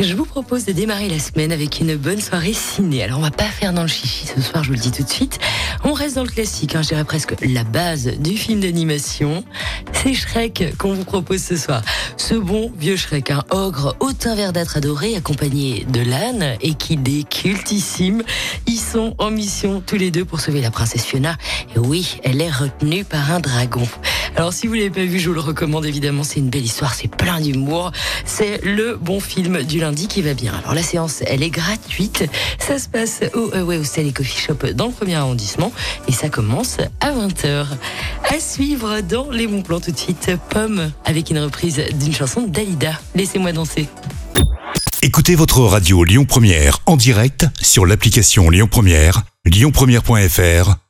Je vous propose de démarrer la semaine avec une bonne soirée ciné. Alors on va pas faire dans le chichi ce soir, je vous le dis tout de suite. On reste dans le classique, hein, je dirais presque la base du film d'animation. C'est Shrek qu'on vous propose ce soir. Ce bon vieux Shrek, un ogre au teint verdâtre adoré, accompagné de l'âne et qui des cultissimes. Ils sont en mission tous les deux pour sauver la princesse Fiona. Et oui, elle est retenue par un dragon. Alors si vous l'avez pas vu, je vous le recommande évidemment. C'est une belle histoire, c'est plein d'humour. C'est le bon film du lundi qui va bien. Alors la séance, elle est gratuite. Ça se passe au Away Hostel et Coffee Shop dans le premier arrondissement et ça commence à 20h. À suivre dans les bons plans tout de suite, Pomme avec une reprise d'une chanson Dalida. Laissez-moi danser. Écoutez votre radio Lyon Première en direct sur l'application Lyon Première, lyonpremière.fr